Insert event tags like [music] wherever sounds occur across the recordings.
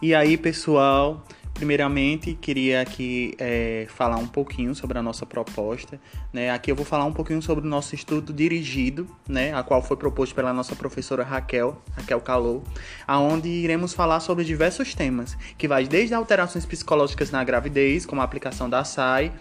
E aí, pessoal, primeiramente queria aqui é, falar um pouquinho sobre a nossa proposta. Né? Aqui eu vou falar um pouquinho sobre o nosso estudo dirigido, né? a qual foi proposto pela nossa professora Raquel, Raquel Calou, aonde iremos falar sobre diversos temas, que vai desde alterações psicológicas na gravidez, como a aplicação da SAI,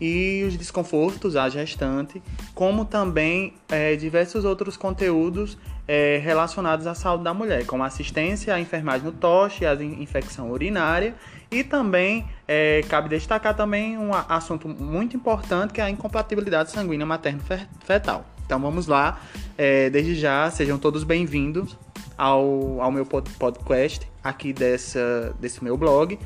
e os desconfortos à gestante, como também é, diversos outros conteúdos é, relacionados à saúde da mulher, como assistência à enfermagem no TOSH, à infecção urinária e também é, cabe destacar também um assunto muito importante que é a incompatibilidade sanguínea materno-fetal. Então vamos lá, é, desde já sejam todos bem-vindos ao, ao meu podcast aqui dessa, desse meu blog.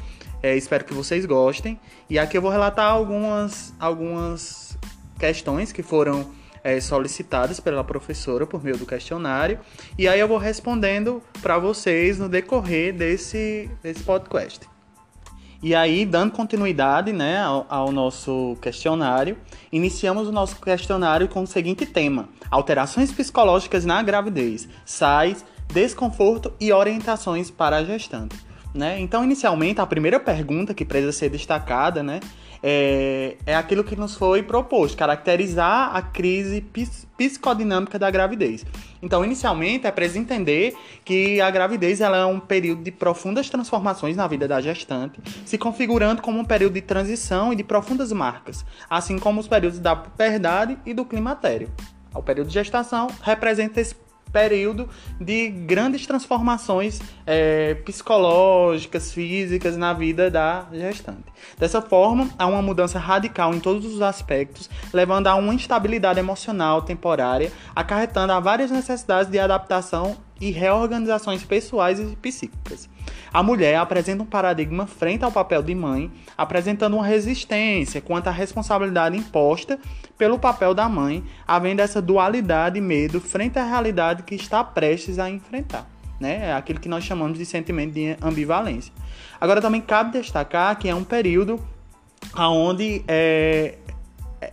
É, espero que vocês gostem. E aqui eu vou relatar algumas, algumas questões que foram é, solicitadas pela professora por meio do questionário. E aí eu vou respondendo para vocês no decorrer desse, desse podcast. E aí, dando continuidade né, ao, ao, nosso questionário, iniciamos o nosso questionário com o seguinte tema: alterações psicológicas na gravidez, sais, desconforto e orientações para a gestante. Né? Então, inicialmente, a primeira pergunta que precisa ser destacada né, é, é aquilo que nos foi proposto, caracterizar a crise psicodinâmica da gravidez. Então, inicialmente, é preciso entender que a gravidez ela é um período de profundas transformações na vida da gestante, se configurando como um período de transição e de profundas marcas, assim como os períodos da puberdade e do climatério. O período de gestação representa esse período de grandes transformações é, psicológicas, físicas na vida da gestante. Dessa forma, há uma mudança radical em todos os aspectos, levando a uma instabilidade emocional temporária, acarretando a várias necessidades de adaptação e reorganizações pessoais e psíquicas. A mulher apresenta um paradigma frente ao papel de mãe, apresentando uma resistência quanto à responsabilidade imposta pelo papel da mãe, havendo essa dualidade e medo frente à realidade que está prestes a enfrentar. Né? É aquilo que nós chamamos de sentimento de ambivalência. Agora também cabe destacar que é um período onde é,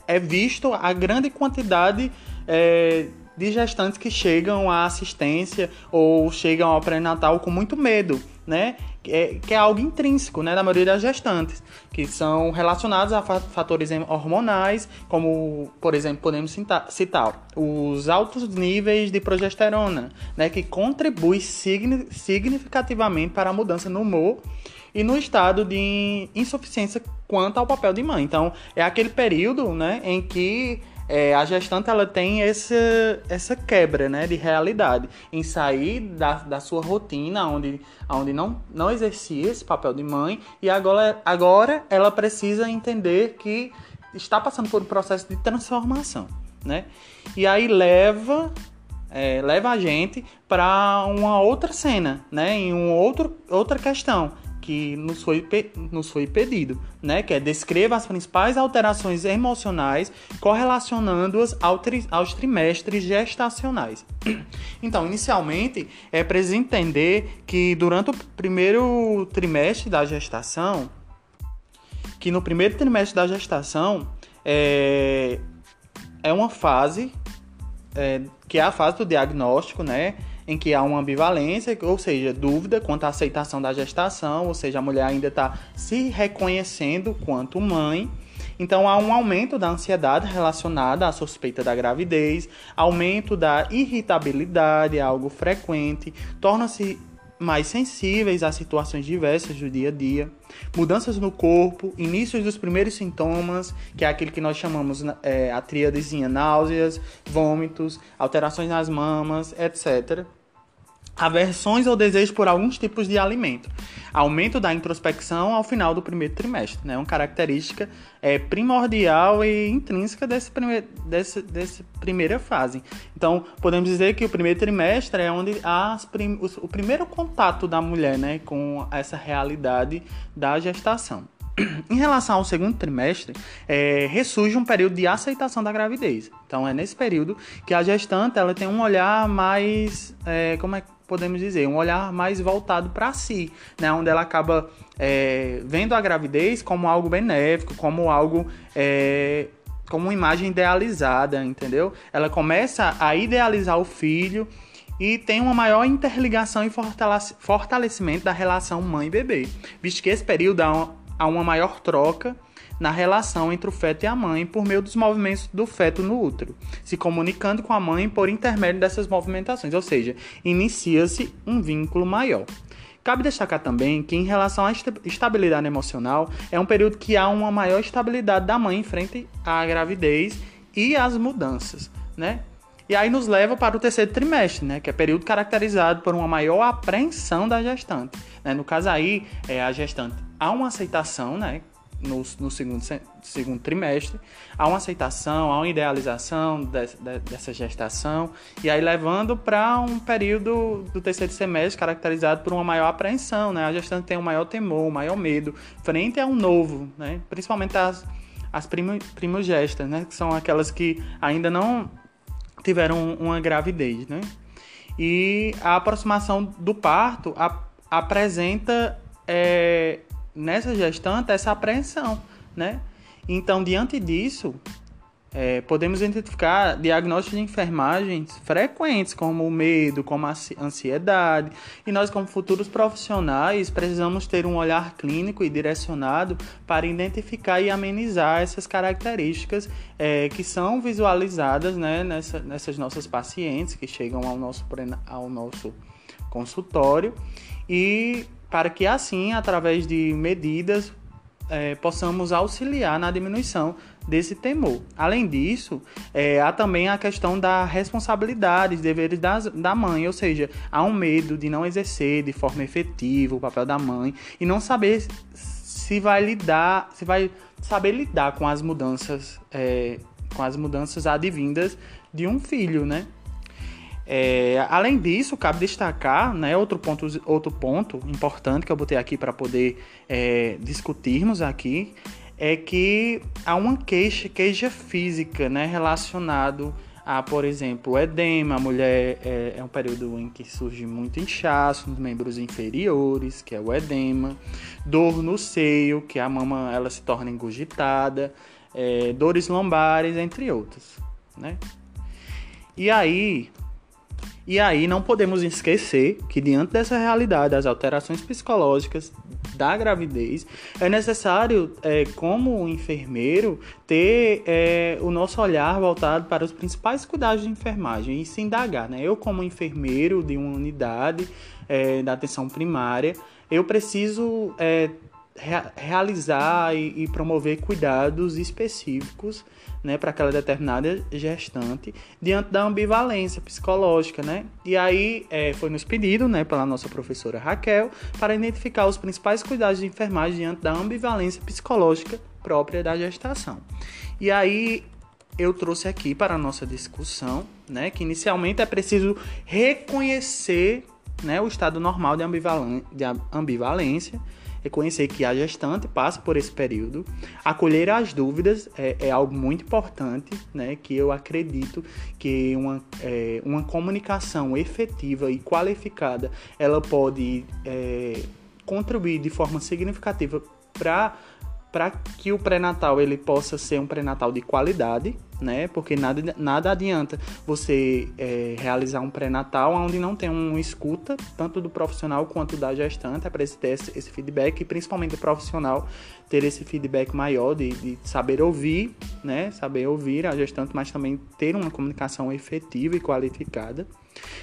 é visto a grande quantidade é, de gestantes que chegam à assistência ou chegam ao pré-natal com muito medo, né? É, que é algo intrínseco, né, da maioria das gestantes, que são relacionados a fatores hormonais, como, por exemplo, podemos citar, citar os altos níveis de progesterona, né, que contribui significativamente para a mudança no humor e no estado de insuficiência quanto ao papel de mãe. Então, é aquele período, né, em que é, a gestante ela tem essa, essa quebra né, de realidade em sair da, da sua rotina, onde, onde não, não exercia esse papel de mãe, e agora, agora ela precisa entender que está passando por um processo de transformação. Né? E aí leva é, leva a gente para uma outra cena, né? em um outro, outra questão, que nos foi, nos foi pedido, né? Que é descreva as principais alterações emocionais correlacionando-as ao tri, aos trimestres gestacionais. [clears throat] Então, inicialmente, é preciso entender que durante o primeiro trimestre da gestação, que no primeiro trimestre da gestação é, é uma fase é, que é a fase do diagnóstico, né? Em que há uma ambivalência, ou seja, dúvida quanto à aceitação da gestação, ou seja, a mulher ainda está se reconhecendo quanto mãe. Então há um aumento da ansiedade relacionada à suspeita da gravidez, aumento da irritabilidade, algo frequente, torna-se mais sensíveis a situações diversas do dia a dia, mudanças no corpo, inícios dos primeiros sintomas, que é aquele que nós chamamos é, a tríadezinha náuseas, vômitos, alterações nas mamas, etc aversões ou desejo por alguns tipos de alimento, aumento da introspecção ao final do primeiro trimestre, né? Uma característica é, primordial e intrínseca desse, desse, desse primeira fase. Então, podemos dizer que o primeiro trimestre é onde prim o primeiro contato da mulher, né, com essa realidade da gestação. [clears throat] Em relação ao segundo trimestre, é, ressurge um período de aceitação da gravidez. Então, é nesse período que a gestante ela tem um olhar mais, é, como é podemos dizer, um olhar mais voltado para si, né? onde ela acaba é, vendo a gravidez como algo benéfico, como algo. É, como uma imagem idealizada, entendeu? Ela começa a idealizar o filho e tem uma maior interligação e fortalecimento da relação mãe e bebê, visto que esse período há uma maior troca na relação entre o feto e a mãe por meio dos movimentos do feto no útero, se comunicando com a mãe por intermédio dessas movimentações, ou seja, inicia-se um vínculo maior. Cabe destacar também que, em relação à estabilidade emocional, é um período que há uma maior estabilidade da mãe em frente à gravidez e às mudanças, né? E aí nos leva para o terceiro trimestre, né? Que é período caracterizado por uma maior apreensão da gestante. Né? No caso aí, é, a gestante há uma aceitação, né? No, no segundo, segundo trimestre, há uma aceitação, há uma idealização de, de, dessa gestação, e aí levando para um período do terceiro semestre caracterizado por uma maior apreensão, né? A gestante tem um maior temor, um maior medo frente a um novo, né? Principalmente as, as primo, primogestas, né? Que são aquelas que ainda não tiveram uma gravidez, né? E a aproximação do parto a, apresenta é, nessa gestante essa apreensão, né? Então, diante disso, é, podemos identificar diagnósticos de enfermagens frequentes, como o medo, como a ansiedade, e nós, como futuros profissionais, precisamos ter um olhar clínico e direcionado para identificar e amenizar essas características é, que são visualizadas né, nessa, nessas nossas pacientes que chegam ao nosso, ao nosso consultório e para que assim, através de medidas, é, possamos auxiliar na diminuição desse temor. Além disso, é, há também a questão da responsabilidade, deveres das, da mãe, ou seja, há um medo de não exercer de forma efetiva o papel da mãe e não saber se vai lidar, se vai saber lidar com as mudanças, é, com as mudanças advindas de um filho, né? É, além disso, cabe destacar né, outro, ponto, outro ponto importante que eu botei aqui para poder é, discutirmos aqui é que há uma queixa, queixa física né, relacionado a, por exemplo, edema. A mulher é, é um período em que surge muito inchaço nos membros inferiores, que é o edema, dor no seio, que a mama ela se torna engurgitada, é, dores lombares, entre outros. Né? E aí, e aí não podemos esquecer que diante dessa realidade, das alterações psicológicas da gravidez, é necessário, é, como enfermeiro, ter é, o nosso olhar voltado para os principais cuidados de enfermagem e se indagar. Né? Eu, como enfermeiro de uma unidade é, da atenção primária, eu preciso é, realizar e, e promover cuidados específicos né, para aquela determinada gestante diante da ambivalência psicológica, né? E aí é, foi nos pedido, né, pela nossa professora Raquel, para identificar os principais cuidados de enfermagem diante da ambivalência psicológica própria da gestação. E aí eu trouxe aqui para a nossa discussão, né, que inicialmente é preciso reconhecer, né, o estado normal de ambivalência reconhecer que a gestante passa por esse período, acolher as dúvidas é, é algo muito importante, né? Que eu acredito que uma, é, uma comunicação efetiva e qualificada ela pode é, contribuir de forma significativa para para que o pré-natal ele possa ser um pré-natal de qualidade, né? Porque nada, nada adianta você é, realizar um pré-natal onde não tem uma escuta, tanto do profissional quanto da gestante, é para ter esse, esse, feedback, e principalmente o profissional ter esse feedback maior de, de saber ouvir, né? Saber ouvir a gestante, mas também ter uma comunicação efetiva e qualificada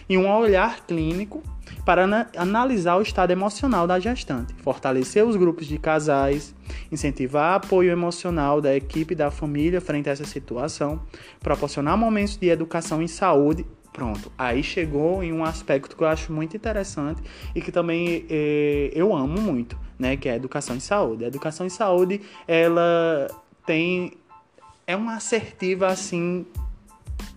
e um olhar clínico para analisar o estado emocional da gestante, fortalecer os grupos de casais, incentivar apoio emocional da equipe e da família frente a essa situação, proporcionar momentos de educação em saúde. Pronto, aí chegou em um aspecto que eu acho muito interessante e que também eh, eu amo muito, né, que é a educação em saúde. A educação em saúde, ela tem é uma assertiva assim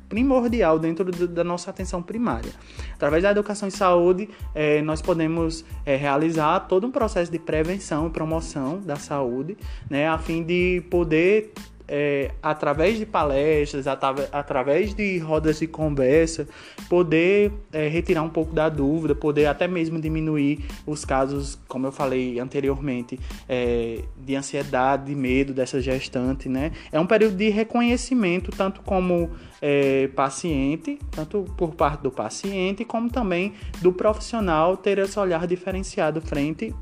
primordial dentro do, da nossa atenção primária. Através da educação em saúde, é, nós podemos é, realizar todo um processo de prevenção e promoção da saúde, né, a fim de poder é, através de palestras, através de rodas de conversa, poder é, retirar um pouco da dúvida, poder até mesmo diminuir os casos, como eu falei anteriormente, é, de ansiedade, de medo dessa gestante, né? É um período de reconhecimento, tanto como é, paciente, tanto por parte do paciente, como também do profissional ter esse olhar diferenciado frente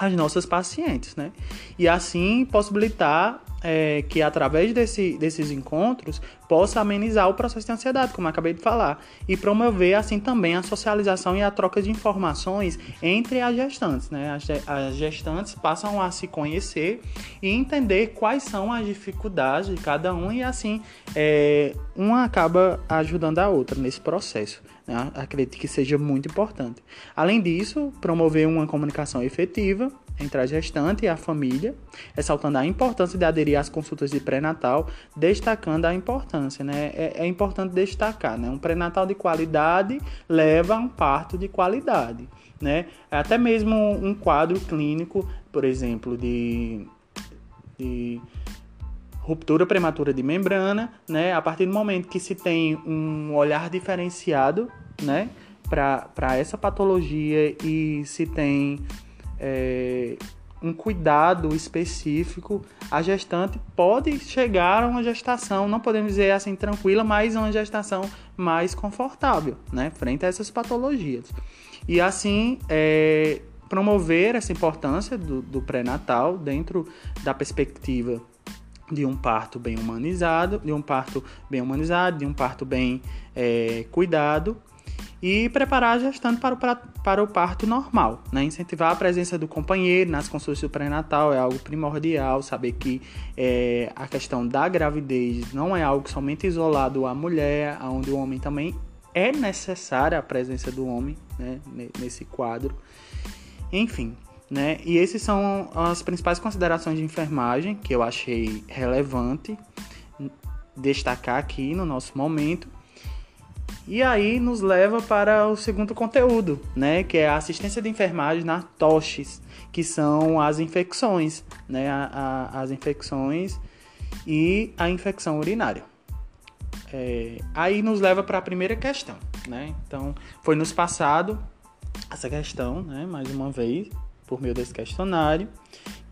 às nossas pacientes, né? E assim possibilitar é, que através desse, desses encontros possa amenizar o processo de ansiedade, como eu acabei de falar, e promover assim também a socialização e a troca de informações entre as gestantes. Né? As, as gestantes passam a se conhecer e entender quais são as dificuldades de cada um e assim é, uma acaba ajudando a outra nesse processo. Né? Acredito que seja muito importante. Além disso, promover uma comunicação efetiva entre a gestante e a família, ressaltando a importância de aderir às consultas de pré-natal, destacando a importância, né? É, é importante destacar, né? Um pré-natal de qualidade leva a um parto de qualidade, né? Até mesmo um quadro clínico, por exemplo, de, de ruptura prematura de membrana, né? A partir do momento que se tem um olhar diferenciado, né? Para essa patologia e se tem é, um cuidado específico, a gestante pode chegar a uma gestação, não podemos dizer assim tranquila, mas uma gestação mais confortável, né, frente a essas patologias. E assim, é, promover essa importância do, do pré-natal dentro da perspectiva de um parto bem humanizado, de um parto bem humanizado, de um parto bem é, cuidado e preparar a gestante para o, para o parto normal. Né? Incentivar a presença do companheiro nas consultas do pré-natal é algo primordial, saber que é, a questão da gravidez não é algo somente isolado à mulher, onde o homem também é necessária a presença do homem né? nesse quadro. Enfim, né? E esses são as principais considerações de enfermagem que eu achei relevante destacar aqui no nosso momento. E aí nos leva para o segundo conteúdo, né, que é a assistência de enfermagem na TOSHs, que são as infecções, né, a, a, as infecções e a infecção urinária. É, aí nos leva para a primeira questão, né? Então, foi nos passado essa questão, né, mais uma vez, por meio desse questionário,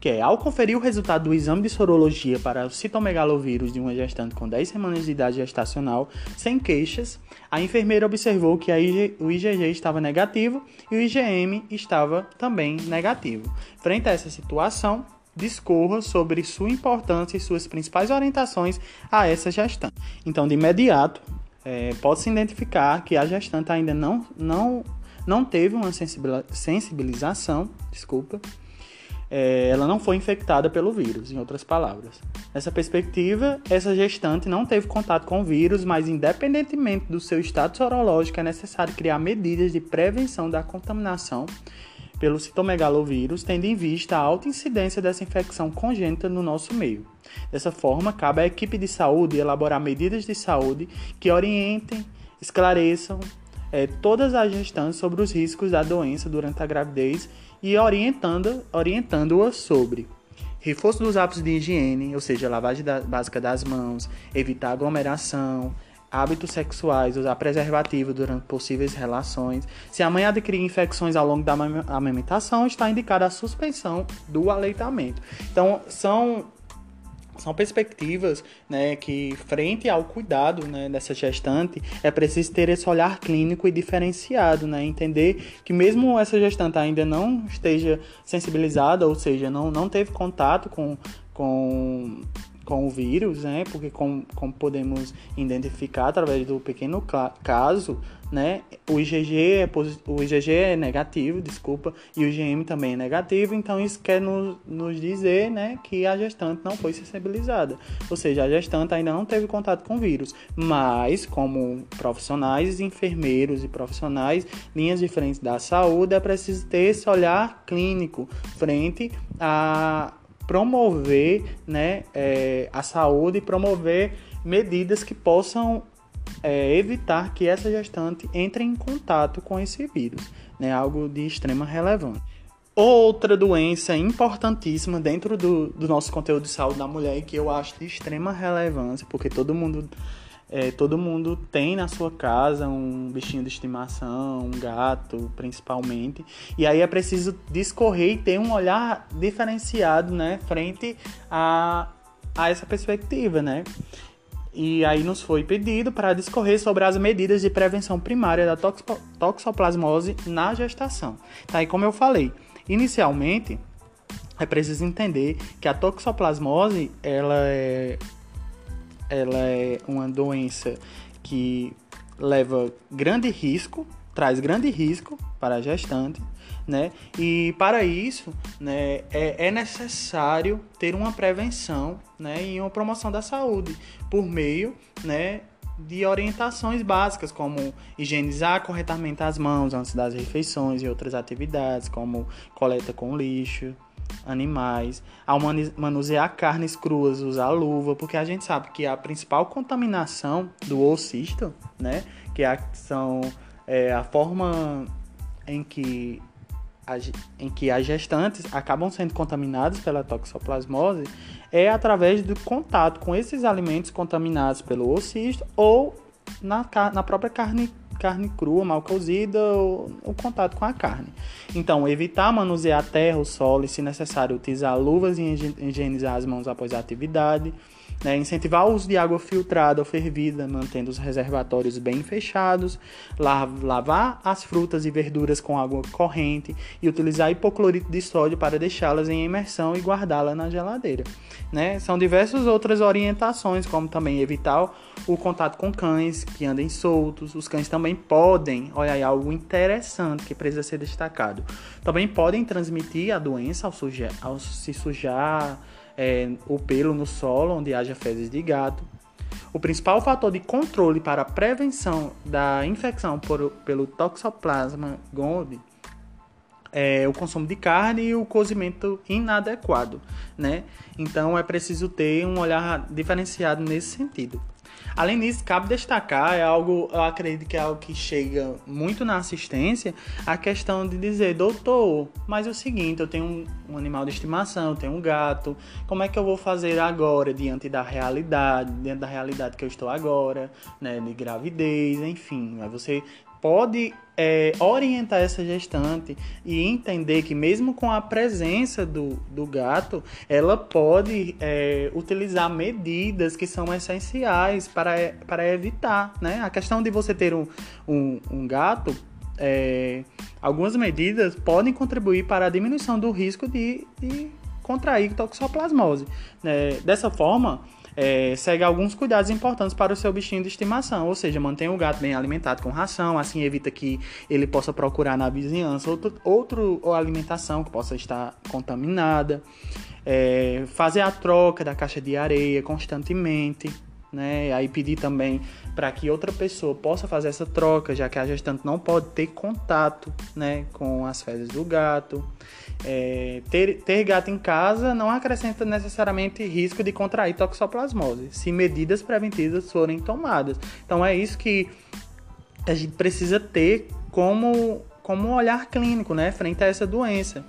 que é, ao conferir o resultado do exame de sorologia para o citomegalovírus de uma gestante com 10 semanas de idade gestacional, sem queixas, a enfermeira observou que IG, o IgG estava negativo e o IgM estava também negativo. Frente a essa situação, discorra sobre sua importância e suas principais orientações a essa gestante. Então, de imediato, é, pode-se identificar que a gestante ainda não, não, não teve uma sensibilização, desculpa, é, ela não foi infectada pelo vírus, em outras palavras. Nessa perspectiva, essa gestante não teve contato com o vírus, mas independentemente do seu estado sorológico, é necessário criar medidas de prevenção da contaminação pelo citomegalovírus, tendo em vista a alta incidência dessa infecção congênita no nosso meio. Dessa forma, cabe à equipe de saúde elaborar medidas de saúde que orientem, esclareçam é, todas as gestantes sobre os riscos da doença durante a gravidez e orientando, orientando-a sobre reforço dos hábitos de higiene, ou seja, lavagem da, básica das mãos, evitar aglomeração, hábitos sexuais, usar preservativo durante possíveis relações. Se a mãe adquirir infecções ao longo da amamentação, está indicada a suspensão do aleitamento. Então, são são perspectivas né, que, frente ao cuidado né, dessa gestante, é preciso ter esse olhar clínico e diferenciado, né, entender que mesmo essa gestante ainda não esteja sensibilizada, ou seja, não, não teve contato com, com com o vírus, né? Porque como, como podemos identificar através do pequeno caso, né? O IgG é o IgG é negativo, desculpa, e o IgM também é negativo, então isso quer nos, nos dizer, né, que a gestante não foi sensibilizada. Ou seja, a gestante ainda não teve contato com o vírus, mas como profissionais, enfermeiros e profissionais, linhas diferentes da saúde, é preciso ter esse olhar clínico frente a promover né, é, a saúde e promover medidas que possam é, evitar que essa gestante entre em contato com esse vírus, né, algo de extrema relevância. Outra doença importantíssima dentro do, do nosso conteúdo de saúde da mulher e que eu acho de extrema relevância, porque todo mundo é, todo mundo tem na sua casa um bichinho de estimação, um gato, principalmente. E aí é preciso discorrer e ter um olhar diferenciado, né, frente a, a essa perspectiva, né? E aí nos foi pedido para discorrer sobre as medidas de prevenção primária da toxoplasmose na gestação. Tá? E como eu falei, inicialmente é preciso entender que a toxoplasmose ela é, ela é uma doença que leva grande risco, traz grande risco para a gestante, né? E para isso, né, é, é necessário ter uma prevenção, né, e uma promoção da saúde por meio, né, de orientações básicas, como higienizar corretamente as mãos antes das refeições e outras atividades, como coleta com lixo, animais, ao manusear carnes cruas, usar luva, porque a gente sabe que a principal contaminação do oocisto, né, que é a, são é, a forma em que em que as gestantes acabam sendo contaminadas pela toxoplasmose é através do contato com esses alimentos contaminados pelo oocisto ou na, na própria carne, carne crua, mal cozida, ou o contato com a carne. Então, evitar manusear terra, o solo e, se necessário, utilizar luvas e higienizar as mãos após a atividade né? Incentivar o uso de água filtrada ou fervida, mantendo os reservatórios bem fechados. Lavar as frutas e verduras com água corrente e utilizar hipoclorito de sódio para deixá-las em imersão e guardá-la na geladeira. Né? São diversas outras orientações, como também evitar o contato com cães que andem soltos. Os cães também podem, olha aí, algo interessante que precisa ser destacado. Também podem transmitir a doença ao, sujar, ao se sujar é, o pelo no solo onde haja fezes de gato. O principal fator de controle para a prevenção da infecção por, pelo Toxoplasma gondii é o consumo de carne e o cozimento inadequado, né? Então é preciso ter um olhar diferenciado nesse sentido. Além disso, cabe destacar, é algo, eu acredito que é algo que chega muito na assistência, a questão de dizer, doutor, mas é o seguinte, eu tenho um, um animal de estimação, eu tenho um gato, como é que eu vou fazer agora diante da realidade, diante da realidade que eu estou agora, né, de gravidez, enfim, você pode é, orientar essa gestante e entender que mesmo com a presença do, do gato, ela pode é, utilizar medidas que são essenciais para, para evitar, né? A questão de você ter um, um, um gato, é, algumas medidas podem contribuir para a diminuição do risco de, de contrair toxoplasmose. Né? Dessa forma, é, segue alguns cuidados importantes para o seu bichinho de estimação, ou seja, mantenha o gato bem alimentado com ração, assim evita que ele possa procurar na vizinhança outro, outro alimentação que possa estar contaminada, é, fazer a troca da caixa de areia constantemente, né? Aí pedir também para que outra pessoa possa fazer essa troca, já que a gestante não pode ter contato, né, com as fezes do gato. É, ter, ter gato em casa não acrescenta necessariamente risco de contrair toxoplasmose, se medidas preventivas forem tomadas. Então é isso que a gente precisa ter como, como olhar clínico, né, frente a essa doença.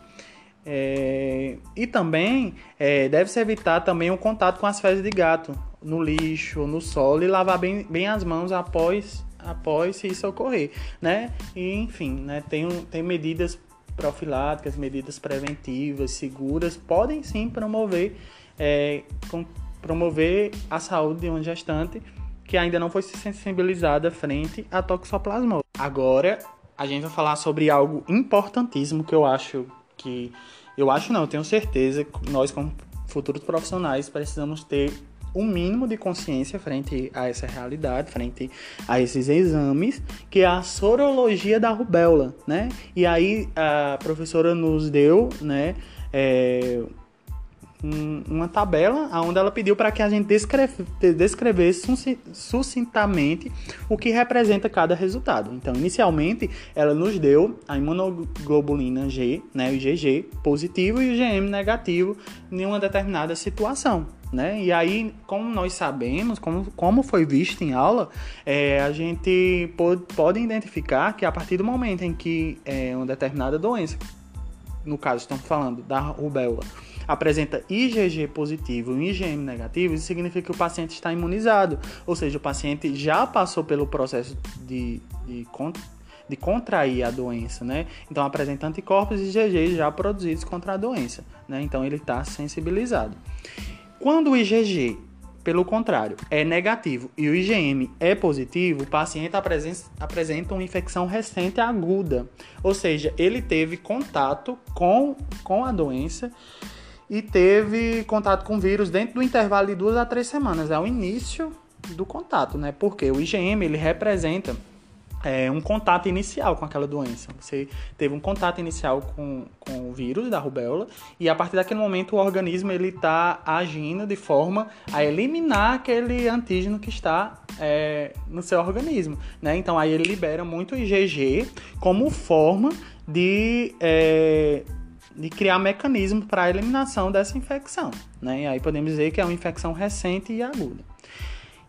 É, e também é, deve-se evitar também o contato com as fezes de gato no lixo, no solo e lavar bem, bem as mãos após, após isso ocorrer, né? E, enfim, né, tem, tem medidas profiláticas, medidas preventivas, seguras, podem sim promover, é, com, promover a saúde de uma gestante que ainda não foi sensibilizada frente à toxoplasmose. Agora, a gente vai falar sobre algo importantíssimo que eu acho que eu acho não, eu tenho certeza que nós como futuros profissionais precisamos ter um mínimo de consciência frente a essa realidade, frente a esses exames, que é a sorologia da rubéola, né? E aí a professora nos deu, né, é, uma tabela onde ela pediu para que a gente descreve, descrevesse sucintamente o que representa cada resultado. Então, inicialmente, ela nos deu a imunoglobulina G, né, o IgG positivo e o IgM negativo em uma determinada situação. Né? E aí, como nós sabemos, como, como foi visto em aula, é, a gente pode, pode identificar que a partir do momento em que é, uma determinada doença no caso estamos falando da rubéola, apresenta IgG positivo e IgM negativo, isso significa que o paciente está imunizado, ou seja, o paciente já passou pelo processo de, de, de contrair a doença, né? Então apresenta anticorpos e IgG já produzidos contra a doença, né? Então ele está sensibilizado. Quando o IgG pelo contrário, é negativo e o IgM é positivo, o paciente apresenta uma infecção recente aguda, ou seja, ele teve contato com, com a doença e teve contato com o vírus dentro do intervalo de duas a três semanas. É o início do contato, né? Porque o IgM ele representa é, um contato inicial com aquela doença. Você teve um contato inicial com, com o vírus da rubéola e a partir daquele momento o organismo ele está agindo de forma a eliminar aquele antígeno que está é, no seu organismo, né? Então aí ele libera muito IgG como forma de é, de criar mecanismos para a eliminação dessa infecção, né? E aí podemos dizer que é uma infecção recente e aguda.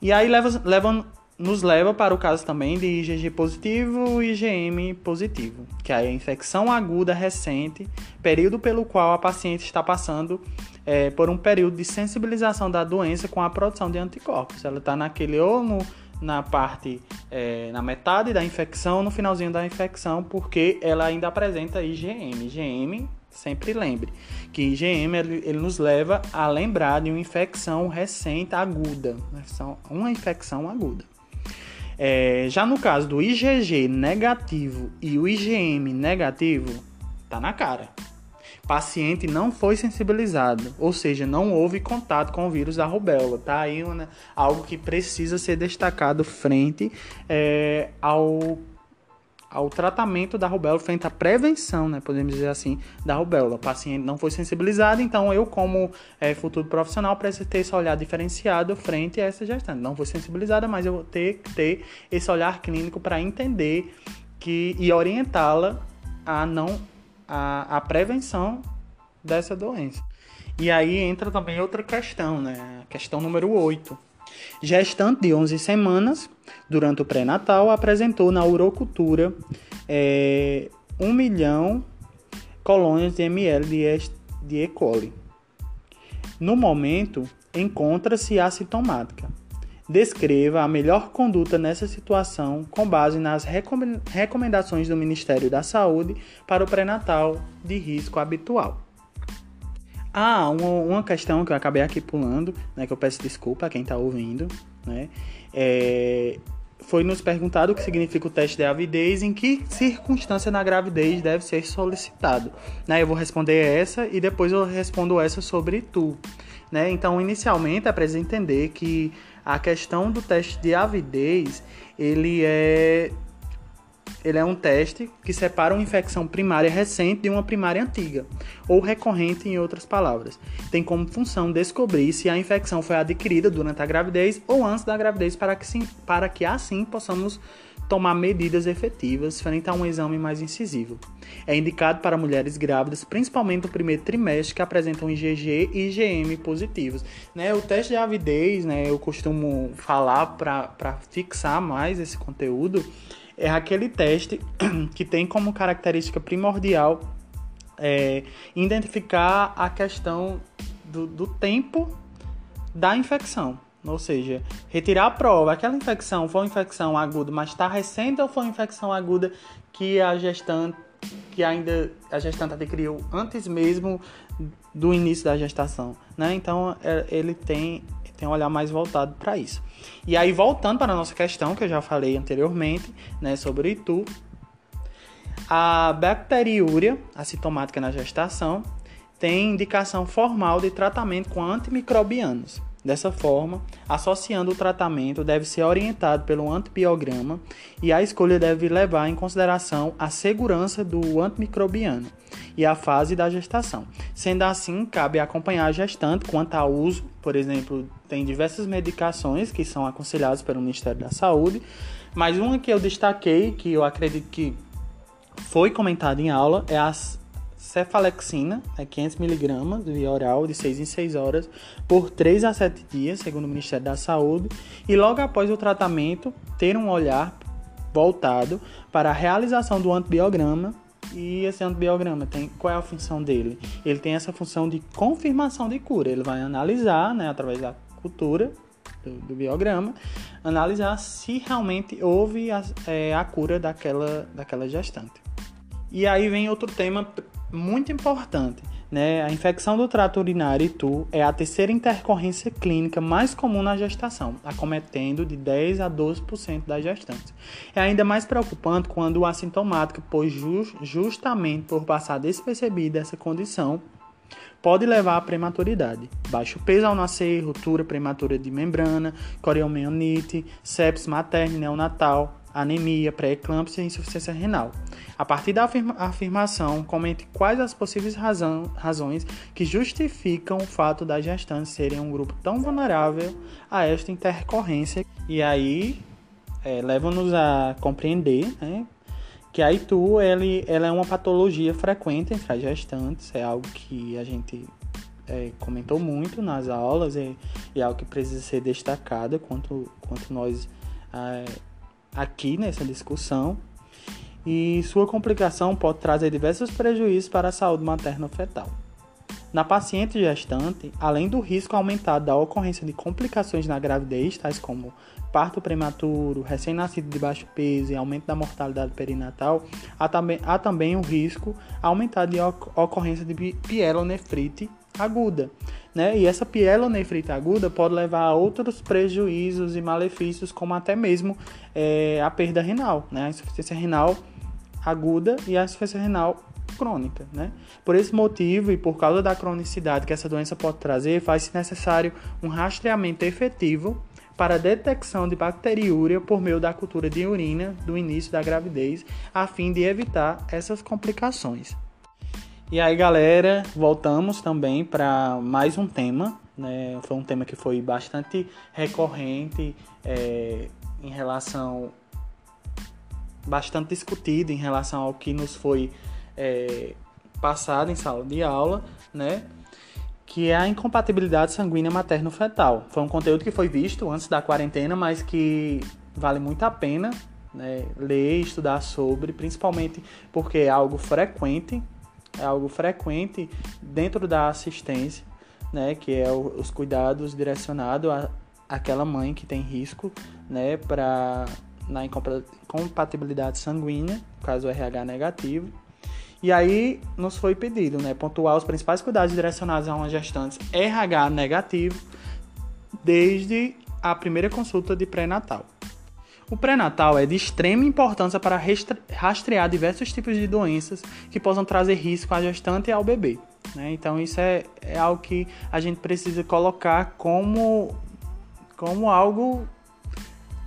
E aí leva, leva nos leva para o caso também de IgG positivo e IgM positivo, que é a infecção aguda recente, período pelo qual a paciente está passando é, por um período de sensibilização da doença com a produção de anticorpos. Ela está naquele ou no, na parte, é, na metade da infecção, no finalzinho da infecção, porque ela ainda apresenta IgM. IgM, sempre lembre, que IgM ele, ele nos leva a lembrar de uma infecção recente aguda, uma infecção aguda. É, já no caso do IgG negativo e o IgM negativo, tá na cara. Paciente não foi sensibilizado, ou seja, não houve contato com o vírus da rubéola. Tá aí uma, algo que precisa ser destacado frente é, ao ao tratamento da rubéola, frente à prevenção, né, podemos dizer assim, da rubéola. O paciente não foi sensibilizado, então eu, como é, futuro profissional, preciso ter esse olhar diferenciado frente a essa gestante. Não foi sensibilizada, mas eu vou ter que ter esse olhar clínico para entender que e orientá-la a não a, a prevenção dessa doença. E aí entra também outra questão, né? Questão número 8 Gestante de 11 semanas, durante o pré-natal, apresentou na urocultura é, 1 milhão colônias de ml de, de E. coli. No momento, encontra-se assintomática. Descreva a melhor conduta nessa situação com base nas recomendações do Ministério da Saúde para o pré-natal de risco habitual. Ah, uma, uma questão que eu acabei aqui pulando, né, que eu peço desculpa a quem está ouvindo, né, é, foi nos perguntado o que significa o teste de avidez, em que circunstância na gravidez deve ser solicitado. Né, eu vou responder essa e depois eu respondo essa sobre tu. Né? Então, inicialmente, é preciso entender que a questão do teste de avidez, ele é ele é um teste que separa uma infecção primária recente de uma primária antiga, ou recorrente em outras palavras. Tem como função descobrir se a infecção foi adquirida durante a gravidez ou antes da gravidez para que, sim, para que assim possamos tomar medidas efetivas frente a um exame mais incisivo. É indicado para mulheres grávidas, principalmente no primeiro trimestre, que apresentam IgG e IgM positivos. Né, o teste de avidez, né, eu costumo falar para fixar mais esse conteúdo, é aquele teste [clears throat] que tem como característica primordial é, identificar a questão do, do tempo da infecção. Ou seja, retirar a prova. Aquela infecção foi uma infecção aguda, mas está recente ou foi uma infecção aguda que a gestante, que ainda a gestante adquiriu antes mesmo do início da gestação, né? Então é, ele tem tem um olhar mais voltado para isso. E aí, voltando para a nossa questão, que eu já falei anteriormente, né, sobre o Itu, a bacteriúria assintomática na gestação tem indicação formal de tratamento com antimicrobianos. Dessa forma, associando o tratamento deve ser orientado pelo antibiograma e a escolha deve levar em consideração a segurança do antimicrobiano e a fase da gestação. Sendo assim, cabe acompanhar a gestante quanto ao uso, por exemplo, tem diversas medicações que são aconselhadas pelo Ministério da Saúde, mas uma que eu destaquei, que eu acredito que foi comentada em aula, é a cefalexina, é 500mg via oral de 6 em 6 horas por 3 a 7 dias, segundo o Ministério da Saúde, e logo após o tratamento ter um olhar voltado para a realização do antibiograma E esse antibiograma tem qual é a função dele? Ele tem essa função de confirmação de cura. Ele vai analisar, né, através da cultura do, do biograma, analisar se realmente houve a, é, a cura daquela, daquela gestante. E aí vem outro tema muito importante. Né? A infecção do trato urinário ITU é a terceira intercorrência clínica mais comum na gestação, acometendo de 10 a 12% das gestantes. É ainda mais preocupante quando o assintomático, pois justamente por passar despercebida essa condição, pode levar à prematuridade. Baixo peso ao nascer, ruptura prematura de membrana, coriomielite, sepsis materna e neonatal, anemia, pré-eclâmpsia e insuficiência renal. A partir da afirma afirmação, comente quais as possíveis razões que justificam o fato das gestantes serem um grupo tão vulnerável a esta intercorrência. E aí é, leva-nos a compreender né, que a ITU ele, ela é uma patologia frequente entre as gestantes, é algo que a gente é, comentou muito nas aulas e, é algo que precisa ser destacado quanto, quanto nós é, aqui nessa discussão e sua complicação pode trazer diversos prejuízos para a saúde materno-fetal. Na paciente gestante, além do risco aumentado da ocorrência de complicações na gravidez, tais como parto prematuro, recém-nascido de baixo peso e aumento da mortalidade perinatal, há também, há também o risco aumentado de ocorrência de pielonefrite aguda. Né? E essa pielonefrite aguda pode levar a outros prejuízos e malefícios, como até mesmo é, a perda renal, né? a insuficiência renal aguda e a insuficiência renal crônica. Né? Por esse motivo e por causa da cronicidade que essa doença pode trazer, faz-se necessário um rastreamento efetivo para a detecção de bacteriúria por meio da cultura de urina do início da gravidez, a fim de evitar essas complicações. E aí, galera, voltamos também para mais um tema. Né? Foi um tema que foi bastante recorrente é, em relação. bastante discutido em relação ao que nos foi é, passado em sala de aula, né? Que é a incompatibilidade sanguínea materno-fetal. Foi um conteúdo que foi visto antes da quarentena, mas que vale muito a pena né, ler, estudar sobre, principalmente porque é algo frequente é algo frequente dentro da assistência, né, que é o, os cuidados direcionados àquela mãe que tem risco, né, para na incompatibilidade sanguínea, caso RH negativo. E aí nos foi pedido, né, pontuar os principais cuidados direcionados a uma gestante RH negativo desde a primeira consulta de pré-natal. O pré-natal é de extrema importância para rastrear diversos tipos de doenças que possam trazer risco à gestante e ao bebê. Né? Então, isso é, é algo que a gente precisa colocar como, como algo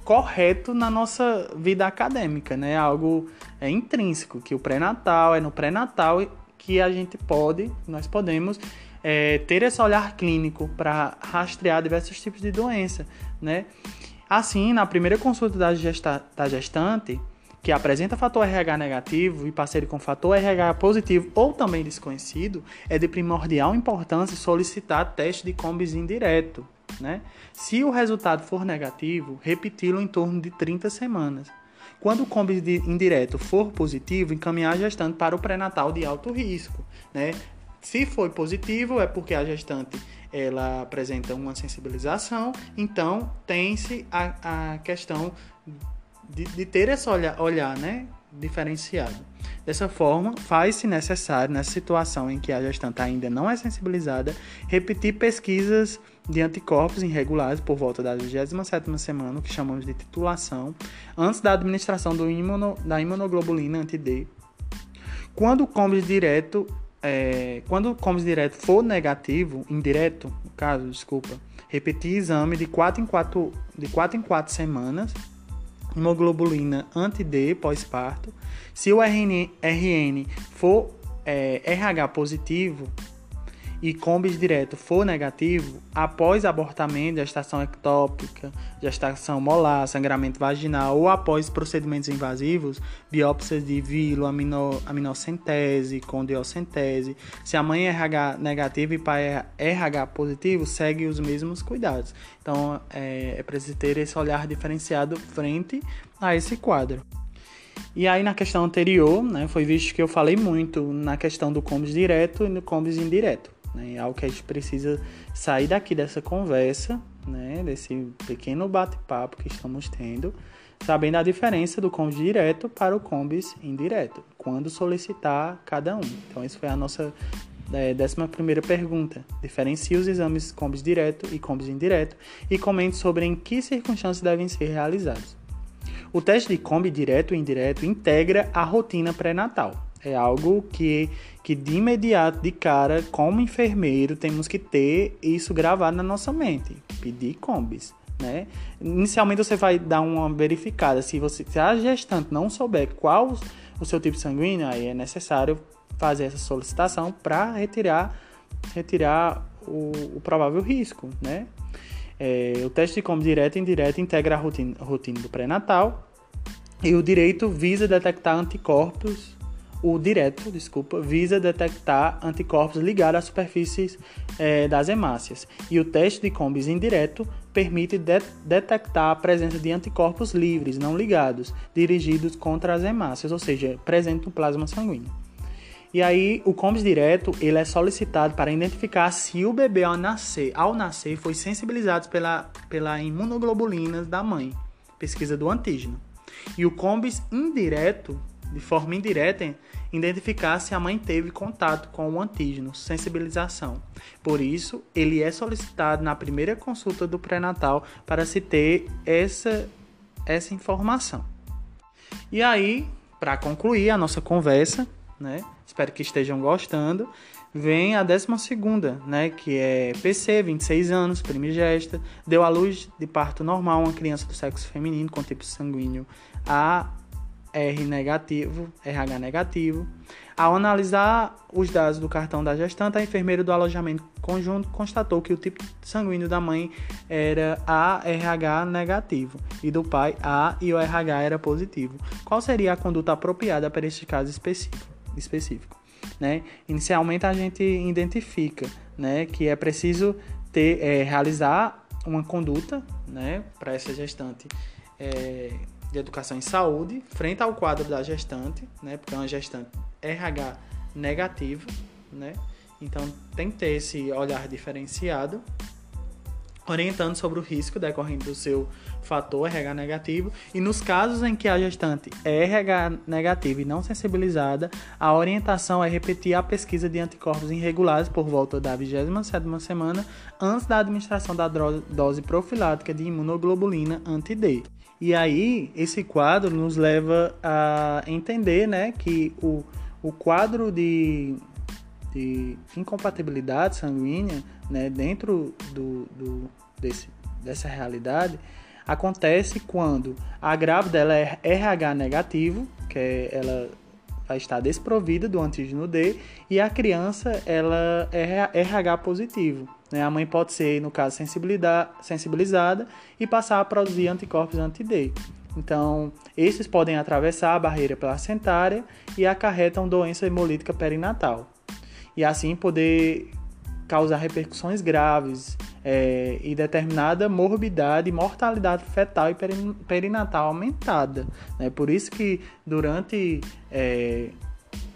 correto na nossa vida acadêmica, né? Algo é intrínseco, que o pré-natal é no pré-natal que a gente pode, nós podemos é, ter esse olhar clínico para rastrear diversos tipos de doença, né? Assim, na primeira consulta da, gesta da gestante, que apresenta fator RH negativo e parceiro com fator RH positivo ou também desconhecido, é de primordial importância solicitar teste de combis indireto. Né? Se o resultado for negativo, repeti-lo em torno de 30 semanas. Quando o combis indireto for positivo, encaminhar a gestante para o pré-natal de alto risco. Né? Se for positivo, é porque a gestante ela apresenta uma sensibilização, então tem-se a, a questão de, de, ter esse olhar, olhar né, diferenciado. Dessa forma, faz-se necessário, nessa situação em que a gestante ainda não é sensibilizada, repetir pesquisas de anticorpos irregulares por volta da 27ª semana, que chamamos de titulação, antes da administração imuno, da imunoglobulina anti-D. Quando o comes direto é, quando o comes direto for negativo, indireto, no caso, desculpa, repetir exame de 4 em 4, de 4 em 4 semanas, hemoglobulina anti-D pós-parto. Se o RN, RN for é, RH positivo, e combis direto for negativo, após abortamento, gestação ectópica, gestação molar, sangramento vaginal ou após procedimentos invasivos, biópsias de vilo, amino, aminocentese, condiocentese, se a mãe é RH negativa e pai é RH positivo, segue os mesmos cuidados. Então é, é preciso ter esse olhar diferenciado frente a esse quadro. E aí na questão anterior, né, foi visto que eu falei muito na questão do combis direto e no combis indireto. Né, é algo que a gente precisa sair daqui dessa conversa, né, desse pequeno bate-papo que estamos tendo, sabendo a diferença do combis direto para o combis indireto, quando solicitar cada um. Então, essa foi a nossa é, décima primeira pergunta. Diferencie os exames combis direto e combis indireto e comente sobre em que circunstâncias devem ser realizados. O teste de combi direto e indireto integra a rotina pré-natal. É algo que, que de imediato, de cara, como enfermeiro, temos que ter isso gravado na nossa mente. Pedir combis. Né? Inicialmente você vai dar uma verificada. Se, você, se a gestante não souber qual o seu tipo sanguíneo, aí é necessário fazer essa solicitação para retirar, retirar o, o, provável risco. Né? É, o teste de como direto e indireto integra a rotina, rotina do pré-natal e o direito visa detectar anticorpos o direto, desculpa, visa detectar anticorpos ligados às superfícies é, das hemácias. E o teste de combis indireto permite de detectar a presença de anticorpos livres, não ligados, dirigidos contra as hemácias, ou seja, presente no plasma sanguíneo. E aí, o combis direto, ele é solicitado para identificar se o bebê ao nascer, ao nascer foi sensibilizado pela, pela imunoglobulina da mãe, pesquisa do antígeno. E o combis indireto, de forma indireta, identificar se a mãe teve contato com o antígeno, sensibilização. Por isso, ele é solicitado na primeira consulta do pré-natal para se ter essa, essa informação. E aí, para concluir a nossa conversa, né? Espero que estejam gostando. Vem a 12 né? Que é PC, 26 anos, primigesta. Deu à luz de parto normal uma criança do sexo feminino com tipo sanguíneo AR negativo, RH negativo. Ao analisar os dados do cartão da gestante, a enfermeira do alojamento conjunto constatou que o tipo sanguíneo da mãe era ARH negativo e do pai A e o RH era positivo. Qual seria a conduta apropriada para este caso específico? específico. Né? Inicialmente a gente identifica né, que é preciso ter, é, realizar uma conduta né, para essa gestante é, de educação em saúde frente ao quadro da gestante, né, porque é uma gestante RH negativa, né? Então tem que ter esse olhar diferenciado orientando sobre o risco decorrente do seu fator RH negativo e nos casos em que a gestante é RH negativa e não sensibilizada, a orientação é repetir a pesquisa de anticorpos irregulares por volta da 27ª semana antes da administração da dose profilática de imunoglobulina anti-D. E aí, esse quadro nos leva a entender né, que o, o quadro de de incompatibilidade sanguínea né, dentro do, do, desse, dessa realidade acontece quando a grávida ela é RH negativo, que é, ela vai estar desprovida do antígeno D, e a criança ela é RH positivo. Né? A mãe pode ser, no caso, sensibilizada e passar a produzir anticorpos anti-D. Então, esses podem atravessar a barreira placentária e acarretam doença hemolítica perinatal e assim poder causar repercussões graves é, e determinada morbidade e mortalidade fetal e perinatal aumentada. Né? Por isso que durante, é,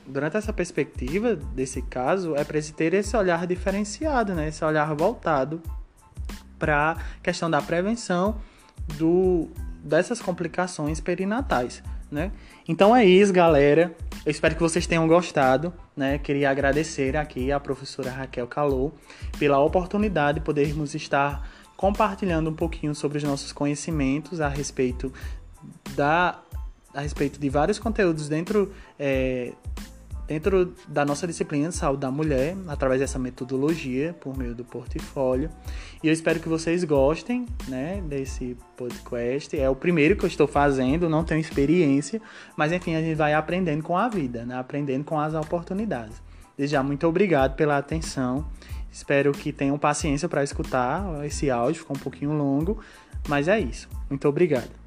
durante essa perspectiva desse caso é preciso ter esse olhar diferenciado, né? esse olhar voltado para a questão da prevenção do, dessas complicações perinatais. Né? Então é isso, galera. Eu espero que vocês tenham gostado. Né? Queria agradecer aqui à professora Raquel Calou pela oportunidade de podermos estar compartilhando um pouquinho sobre os nossos conhecimentos a respeito da a respeito de vários conteúdos dentro é, dentro da nossa disciplina de saúde da mulher, através dessa metodologia, por meio do portfólio. E eu espero que vocês gostem né, desse podcast. É o primeiro que eu estou fazendo, não tenho experiência, mas enfim, a gente vai aprendendo com a vida, né, aprendendo com as oportunidades. Desde já, muito obrigado pela atenção. Espero que tenham paciência para escutar esse áudio, ficou um pouquinho longo, mas é isso. Muito obrigado.